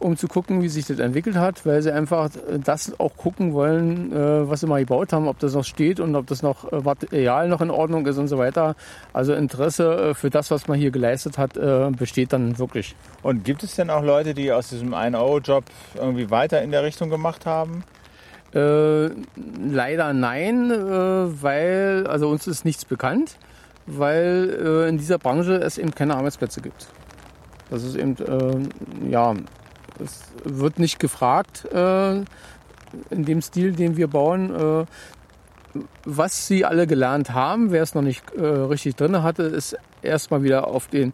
um zu gucken, wie sich das entwickelt hat, weil sie einfach das auch gucken wollen, äh, was sie mal gebaut haben, ob das noch steht und ob das noch äh, Material noch in Ordnung ist und so weiter. Also Interesse äh, für das, was man hier geleistet hat, besteht dann wirklich. Und gibt es denn auch Leute, die aus diesem 1-Euro-Job irgendwie weiter in der Richtung gemacht haben? Äh, leider nein, weil, also uns ist nichts bekannt, weil in dieser Branche es eben keine Arbeitsplätze gibt. Das ist eben, äh, ja, es wird nicht gefragt äh, in dem Stil, den wir bauen. Äh, was sie alle gelernt haben, wer es noch nicht äh, richtig drin hatte, ist erstmal wieder auf den,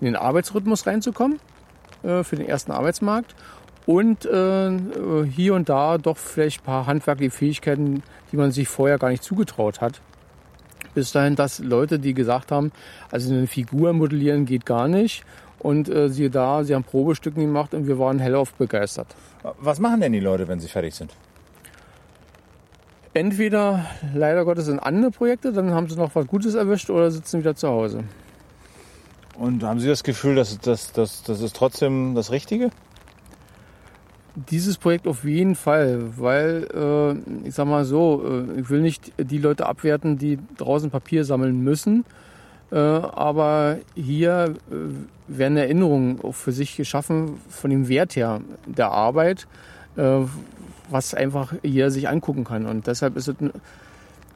in den Arbeitsrhythmus reinzukommen äh, für den ersten Arbeitsmarkt und äh, hier und da doch vielleicht ein paar handwerkliche Fähigkeiten, die man sich vorher gar nicht zugetraut hat. Bis dahin, dass Leute, die gesagt haben, also eine Figur modellieren geht gar nicht. Und äh, siehe da, sie haben Probestücken gemacht und wir waren hellauf begeistert. Was machen denn die Leute, wenn sie fertig sind? Entweder leider Gottes in andere Projekte, dann haben sie noch was Gutes erwischt oder sitzen wieder zu Hause. Und haben Sie das Gefühl, dass das, das, das ist trotzdem das Richtige? Dieses Projekt auf jeden Fall, weil äh, ich sag mal so, äh, ich will nicht die Leute abwerten, die draußen Papier sammeln müssen, aber hier äh, werden Erinnerungen für sich geschaffen von dem Wert her der Arbeit, äh, was einfach jeder sich angucken kann. Und deshalb ist es ein-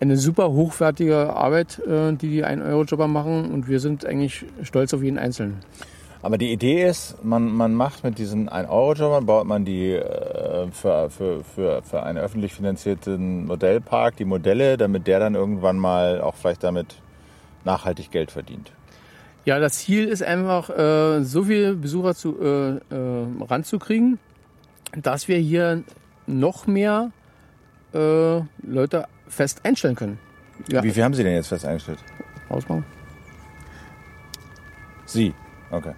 eine super hochwertige Arbeit, äh, die die 1-Euro-Jobber machen und wir sind eigentlich stolz auf jeden Einzelnen. Aber die Idee ist, man, man macht mit diesen 1-Euro-Jobbern, baut man die äh, für, für, für, für einen öffentlich finanzierten Modellpark, die Modelle, damit der dann irgendwann mal auch vielleicht damit nachhaltig Geld verdient. Ja, das Ziel ist einfach, äh, so viele Besucher zu, äh, äh, ranzukriegen, dass wir hier noch mehr äh, Leute fest einstellen können. Ja, Wie viel haben Sie denn jetzt fest eingestellt? Ausmachen. Sie? Okay.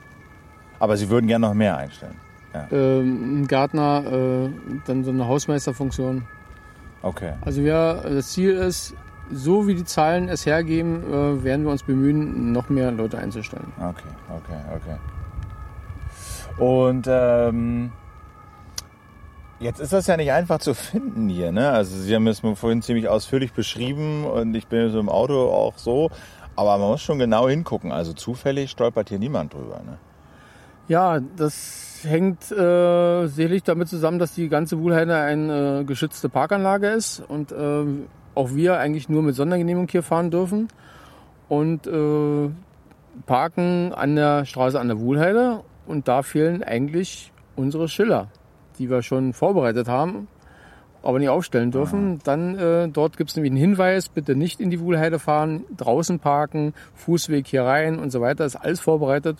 Aber Sie würden gerne noch mehr einstellen. Ja. ähm, ein Gärtner, äh, dann so eine Hausmeisterfunktion. Okay. Also wir, das Ziel ist, so wie die Zahlen es hergeben, äh, werden wir uns bemühen, noch mehr Leute einzustellen. Okay, okay, okay. Und ähm, jetzt ist das ja nicht einfach zu finden hier, ne? Also Sie haben es mir vorhin ziemlich ausführlich beschrieben und ich bin so im Auto auch so. Aber man muss schon genau hingucken. Also zufällig stolpert hier niemand drüber. Ne? Ja, das hängt äh, sicherlich damit zusammen, dass die ganze Wuhlheide eine äh, geschützte Parkanlage ist und äh, auch wir eigentlich nur mit Sondergenehmigung hier fahren dürfen und äh, parken an der Straße an der Wuhlheide und da fehlen eigentlich unsere Schiller, die wir schon vorbereitet haben, aber nicht aufstellen dürfen. Dann äh, dort gibt es nämlich einen Hinweis, bitte nicht in die Wuhlheide fahren, draußen parken, Fußweg hier rein und so weiter. Ist alles vorbereitet,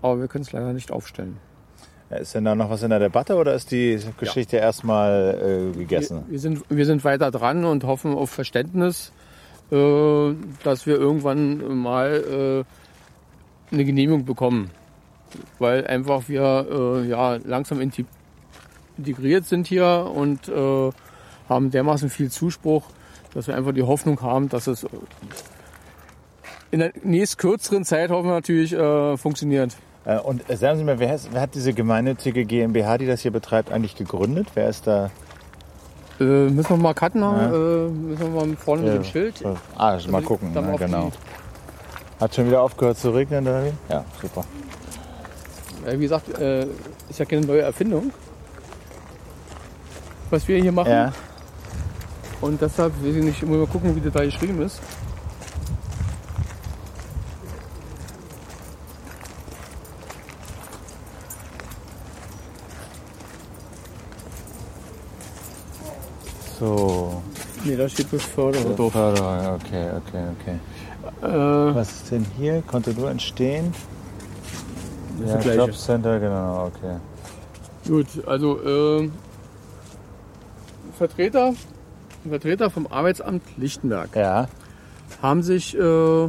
aber wir können es leider nicht aufstellen. Ja, Ist denn da noch was in der Debatte oder ist die Geschichte erstmal äh, gegessen? Wir, wir, sind, wir sind weiter dran und hoffen auf Verständnis, äh, dass wir irgendwann mal äh, eine Genehmigung bekommen. Weil einfach wir äh, ja, langsam integriert sind hier und äh, haben dermaßen viel Zuspruch, dass wir einfach die Hoffnung haben, dass es äh, in der nächst kürzeren Zeit hoffen wir natürlich äh, funktioniert. Äh, und äh, sagen Sie mir, wer, ist, wer hat diese gemeinnützige GmbH, die das hier betreibt, eigentlich gegründet? Wer ist da? Äh, müssen wir mal cutten, Ja. äh, müssen wir mal vorne mit dem Schild. Ah, mal gucken. Ja, genau. Hat schon wieder aufgehört zu regnen, oder wie? Ja, super. Ja, wie gesagt, äh, ist ja keine neue Erfindung, was wir hier machen. Ja. Und deshalb will ich nicht, muss mal gucken, wie das da geschrieben ist. So. Nee, da steht Beförderung. Doof. Förderung, okay, okay, okay. Äh, Was ist denn hier? Konnte nur entstehen? Ja. Jobcenter, genau, okay. Gut, also äh, Vertreter, Vertreter vom Arbeitsamt Lichtenberg Ja, haben sich äh,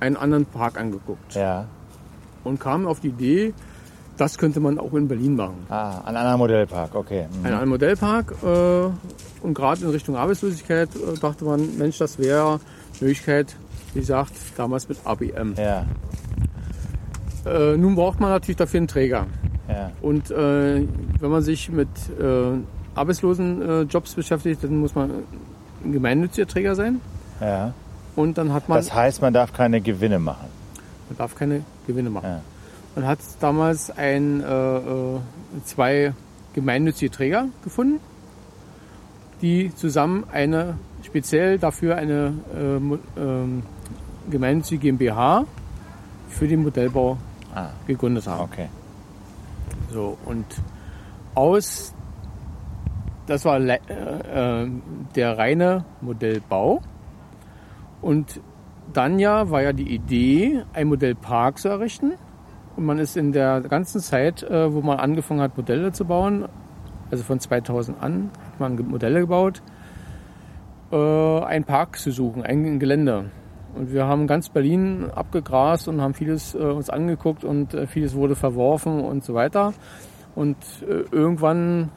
einen anderen Park angeguckt ja. und kamen auf die Idee, das könnte man auch in Berlin machen. Ah, ein anderer Modellpark, okay. Mhm. Ein, ein Modellpark äh, und gerade in Richtung Arbeitslosigkeit äh, dachte man, Mensch, das wäre eine Möglichkeit, wie gesagt, damals mit ABM. Ja, Äh, nun braucht man natürlich dafür einen Träger. ja. Und äh, wenn man sich mit äh, Arbeitslosenjobs äh, Jobs beschäftigt, dann muss man ein gemeinnütziger Träger sein. ja. Und dann hat man, Das heißt, man darf keine Gewinne machen. man darf keine Gewinne machen. Ja. Man hat damals ein, äh, äh, zwei gemeinnützige Träger gefunden, die zusammen eine speziell dafür eine äh, ähm, gemeinnützige GmbH für den Modellbau Ah, gegründet haben. okay. So, und aus, das war äh, äh, der reine Modellbau. Und dann ja war ja die Idee, ein Modellpark zu errichten. Und man ist in der ganzen Zeit, äh, wo man angefangen hat, Modelle zu bauen, also von 2000 an, hat man Modelle gebaut, äh, einen Park zu suchen, ein Gelände. Und wir haben ganz Berlin abgegrast und haben vieles äh, uns angeguckt und vieles wurde verworfen und so weiter. Und irgendwann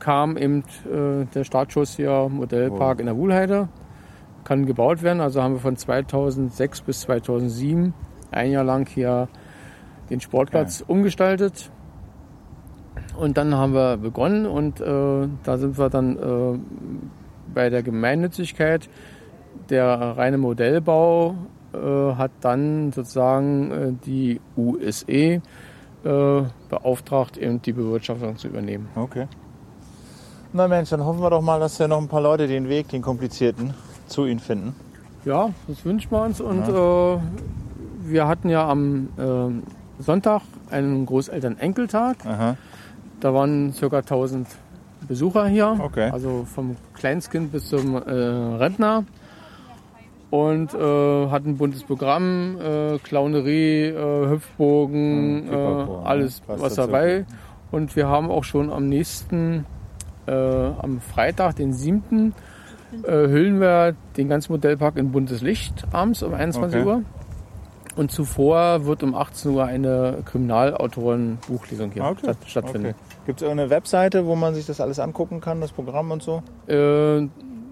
kam eben der Startschuss hier Modellpark in der Wuhlheide. Kann gebaut werden. Also haben wir von 2006 bis 2007 ein Jahr lang hier den Sportplatz umgestaltet. Und dann haben wir begonnen und äh, da sind wir dann äh, bei der Gemeinnützigkeit. Der reine Modellbau äh, hat dann sozusagen äh, die USE äh, beauftragt, eben die Bewirtschaftung zu übernehmen. Okay. Na Mensch, dann hoffen wir doch mal, dass ja noch ein paar Leute den Weg, den komplizierten, zu Ihnen finden. Ja, das wünschen wir uns. Und äh, wir hatten ja am Sonntag einen Großeltern-Enkeltag. Da waren ca. 1000 Besucher hier. Okay. Also vom Kleinstkind bis zum äh, Rentner. Und äh, hatten ein buntes Programm, äh, Clownerie, äh, Hüpfbogen, Hm, äh, ne? alles Was was dabei. Und wir haben auch schon am nächsten, äh, am Freitag, den 7., äh, hüllen wir den ganzen Modellpark in buntes Licht abends um 21 Okay. Uhr. Und zuvor wird um 18 Uhr eine Kriminalautoren-Buchlesung hier Okay, statt, stattfinden. Gibt es irgendeine Webseite, wo man sich das alles angucken kann, das Programm und so? Äh,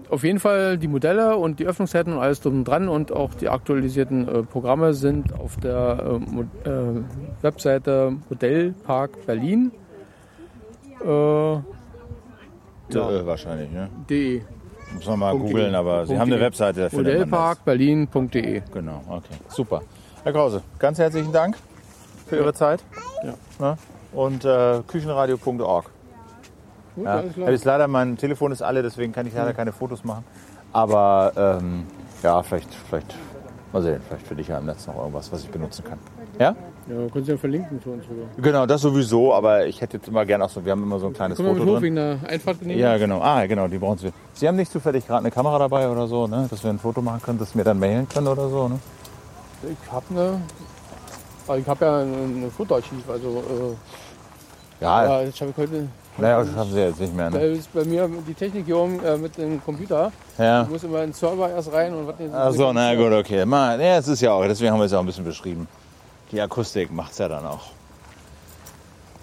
auf jeden Fall die Modelle und die Öffnungszeiten und alles drum und dran und auch die aktualisierten äh, Programme sind auf der äh, äh, Webseite Modellpark Berlin. Äh, Ja. Äh, wahrscheinlich, ne? de. Muss man mal googeln, de. aber Sie haben eine. Webseite, da findet man das. Modellparkberlin.de. Genau, okay. Super. Herr Krause, ganz herzlichen Dank für Ihre Zeit. Ja. Ne? Und äh, küchenradio.org. Gut, Ja. alles klar. jetzt leider, mein Telefon ist alle, deswegen kann ich leider keine Fotos machen. Aber ähm, ja, vielleicht, vielleicht, mal sehen, vielleicht finde ich ja im Netz noch irgendwas, was ich benutzen kann. Ja? Ja, können Sie ja verlinken für uns rüber. Genau, das sowieso, aber ich hätte jetzt immer gerne auch so, wir haben immer so ein kleines Können wir Foto mit hoch drin. der Einfahrt nehmen? Ja, genau. Ah, genau, die brauchen Sie. Sie haben nicht zufällig gerade eine Kamera dabei oder so, ne? dass wir ein Foto machen können, das wir dann mailen können oder so, ne? Ich habe eine. aber Ich habe ja ein Fotoarchiv, also äh, Ja, ja, jetzt habe ich heute. naja, das haben Sie jetzt nicht mehr, Da ne? ist bei mir die Technik hier oben äh, mit dem Computer. Ja. Ich muss immer in den Server erst rein und was nicht. Ach so, na gut, okay. Mal, ja, es ist ja auch, deswegen haben wir es ja auch ein bisschen beschrieben. Die Akustik macht's ja dann auch.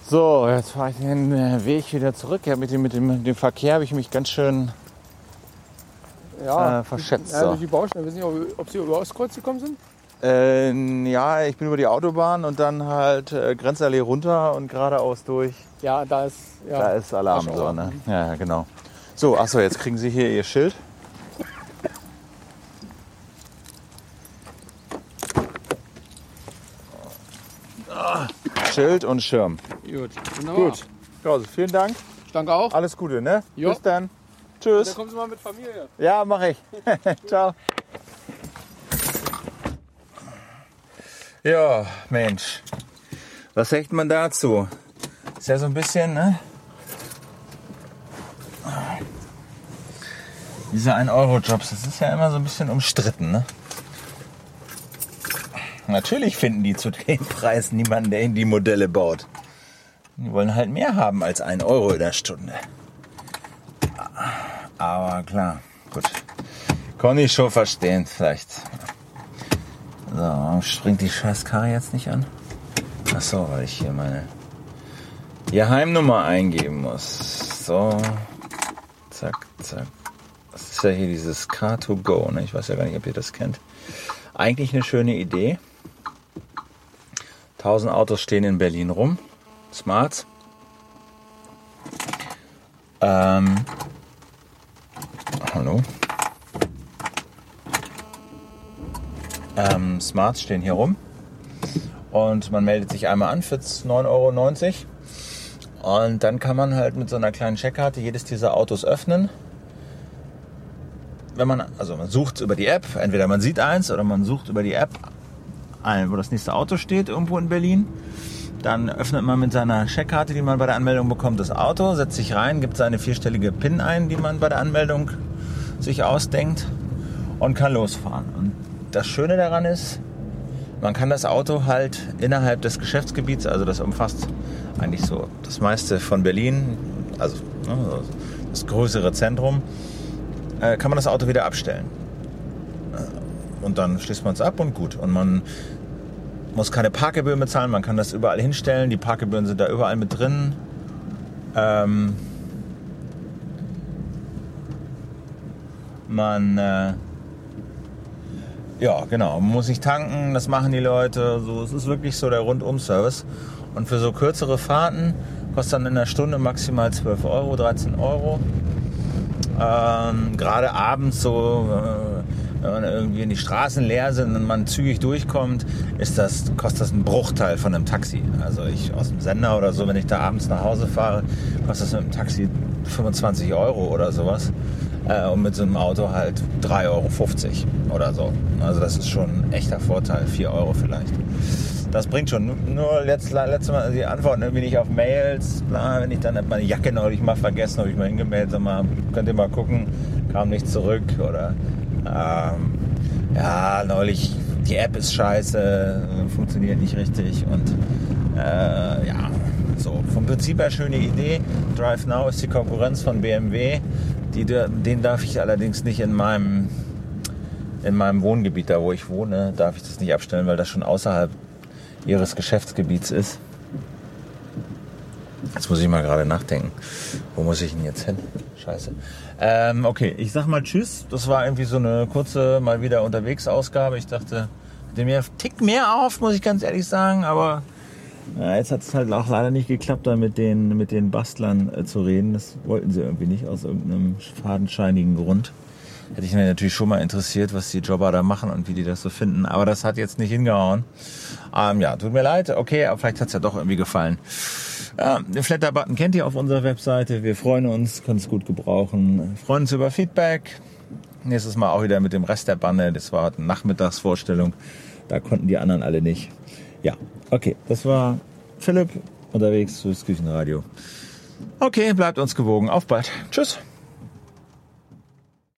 So, jetzt fahre ich den äh, Weg wieder zurück. Ja, mit, dem, mit, dem, mit dem Verkehr habe ich mich ganz schön ja, äh, verschätzt. Ja, durch die Baustellen. Ich weiß nicht, ob, ob Sie über Ostkreuz gekommen sind? Äh, ja, ich bin über die Autobahn und dann halt äh, Grenzallee runter und geradeaus durch. Ja, da ist. Ja, Da ist Alarm. So, ne? Ja, genau. So, achso, jetzt kriegen Sie hier Ihr Schild. Schild und Schirm. Gut, wunderbar. Gut. Krause, vielen Dank. Danke auch. Alles Gute, ne? Jo. Bis dann. Dann Tschüss. kommen Sie mal mit Familie. Ja, mache ich. [laughs] Ciao. Ja, Mensch. Was sagt man dazu? Ist ja so ein bisschen, ne? Diese 1-Euro-Jobs, das ist ja immer so ein bisschen umstritten, ne? Natürlich finden die zu den [laughs] Preisen niemanden, der ihnen die Modelle baut. Die wollen halt mehr haben als 1 Euro in der Stunde. Aber klar, gut. Kann ich schon verstehen, vielleicht. So, springt die scheiß Karre jetzt nicht an? Ach so, weil ich hier meine Geheimnummer eingeben muss. So, zack, zack. Das ist ja hier dieses Car2Go, ne? Ich weiß ja gar nicht, ob ihr das kennt. Eigentlich eine schöne Idee. 1000 Autos stehen in Berlin rum. Smarts. Ähm, Hallo. Ähm, Smarts stehen hier rum. Und man meldet sich einmal an für 9,90 Euro. Und dann kann man halt mit so einer kleinen Checkkarte jedes dieser Autos öffnen. Wenn man, also man sucht über die App, entweder man sieht eins oder man sucht über die App, ein, wo das nächste Auto steht, irgendwo in Berlin. Dann öffnet man mit seiner Checkkarte, die man bei der Anmeldung bekommt, das Auto, setzt sich rein, gibt seine vierstellige PIN ein, die man bei der Anmeldung sich ausdenkt und kann losfahren. Und das Schöne daran ist, man kann das Auto halt innerhalb des Geschäftsgebiets, also das umfasst eigentlich so das meiste von Berlin, also ne, das größere Zentrum, äh, kann man das Auto wieder abstellen. Äh, Und dann schließt man es ab und gut. Und man muss keine Parkgebühren bezahlen, man kann das überall hinstellen. Die Parkgebühren sind da überall mit drin. Ähm, man, äh, ja, genau, man muss nicht tanken, das machen die Leute. So, es ist wirklich so der Rundum-Service. Und für so kürzere Fahrten kostet dann in der Stunde maximal 12 Euro, 13 Euro. Ähm, Gerade abends so, äh, wenn man irgendwie die Straßen leer sind und man zügig durchkommt, ist das, kostet das einen Bruchteil von einem Taxi. Also ich aus dem Sender oder so, wenn ich da abends nach Hause fahre, kostet das mit dem Taxi 25 Euro oder sowas. Äh, und mit so einem Auto halt 3,50 Euro oder so. Also das ist schon ein echter Vorteil, 4 Euro vielleicht. Das bringt schon. Nur letzt, letztes Mal, die antworten irgendwie nicht auf Mails. Bla, wenn ich dann meine Jacke neulich mal vergessen, habe ich mal hingemeldet, sag mal, könnt ihr mal gucken, kam nicht zurück. Oder ähm, ja, neulich, die App ist scheiße, funktioniert nicht richtig. Und äh, ja, so. Vom Prinzip her schöne Idee. Drive Now ist die Konkurrenz von BMW. Die, den darf ich allerdings nicht in meinem in meinem Wohngebiet, da wo ich wohne, darf ich das nicht abstellen, weil das schon außerhalb ihres Geschäftsgebiets ist. Jetzt muss ich mal gerade nachdenken. Wo muss ich denn jetzt hin? Scheiße. Ähm, okay, ich sag mal Tschüss. Das war irgendwie so eine kurze mal wieder unterwegs Ausgabe. Ich dachte, dem mir Tick mehr auf, muss ich ganz ehrlich sagen. Aber ja, jetzt hat es halt auch leider nicht geklappt, da mit den, mit den Bastlern äh, zu reden. Das wollten sie irgendwie nicht aus irgendeinem fadenscheinigen Grund. Hätte ich mich natürlich schon mal interessiert, was die Jobber da machen und wie die das so finden. Aber das hat jetzt nicht hingehauen. Ähm, ja, tut mir leid. Okay, aber vielleicht hat's ja doch irgendwie gefallen. Ja, den Flatter-Button kennt ihr auf unserer Webseite. Wir freuen uns, können es gut gebrauchen. Freuen uns über Feedback. Nächstes Mal auch wieder mit dem Rest der Bande. Das war eine Nachmittagsvorstellung. Da konnten die anderen alle nicht. Ja, okay. Das war Philipp unterwegs fürs Küchenradio. Okay, bleibt uns gewogen. Auf bald. Tschüss.